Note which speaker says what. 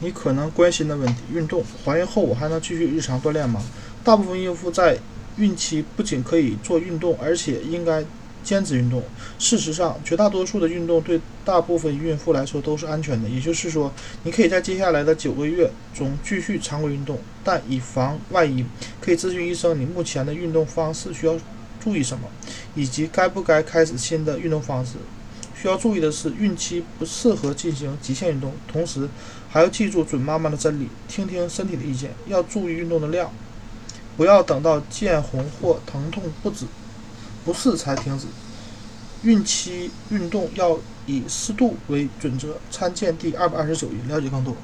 Speaker 1: 你可能关心的问题：运动，怀孕后我还能继续日常锻炼吗？大部分孕妇在孕期不仅可以做运动，而且应该坚持运动。事实上，绝大多数的运动对大部分孕妇来说都是安全的。也就是说，你可以在接下来的九个月中继续常规运动，但以防万一，可以咨询医生你目前的运动方式需要注意什么，以及该不该开始新的运动方式。需要注意的是，孕期不适合进行极限运动，同时还要记住准妈妈的真理，听听身体的意见，要注意运动的量，不要等到见红或疼痛不止、不适才停止。孕期运动要以适度为准则，参见第二百二十九页，了解更多。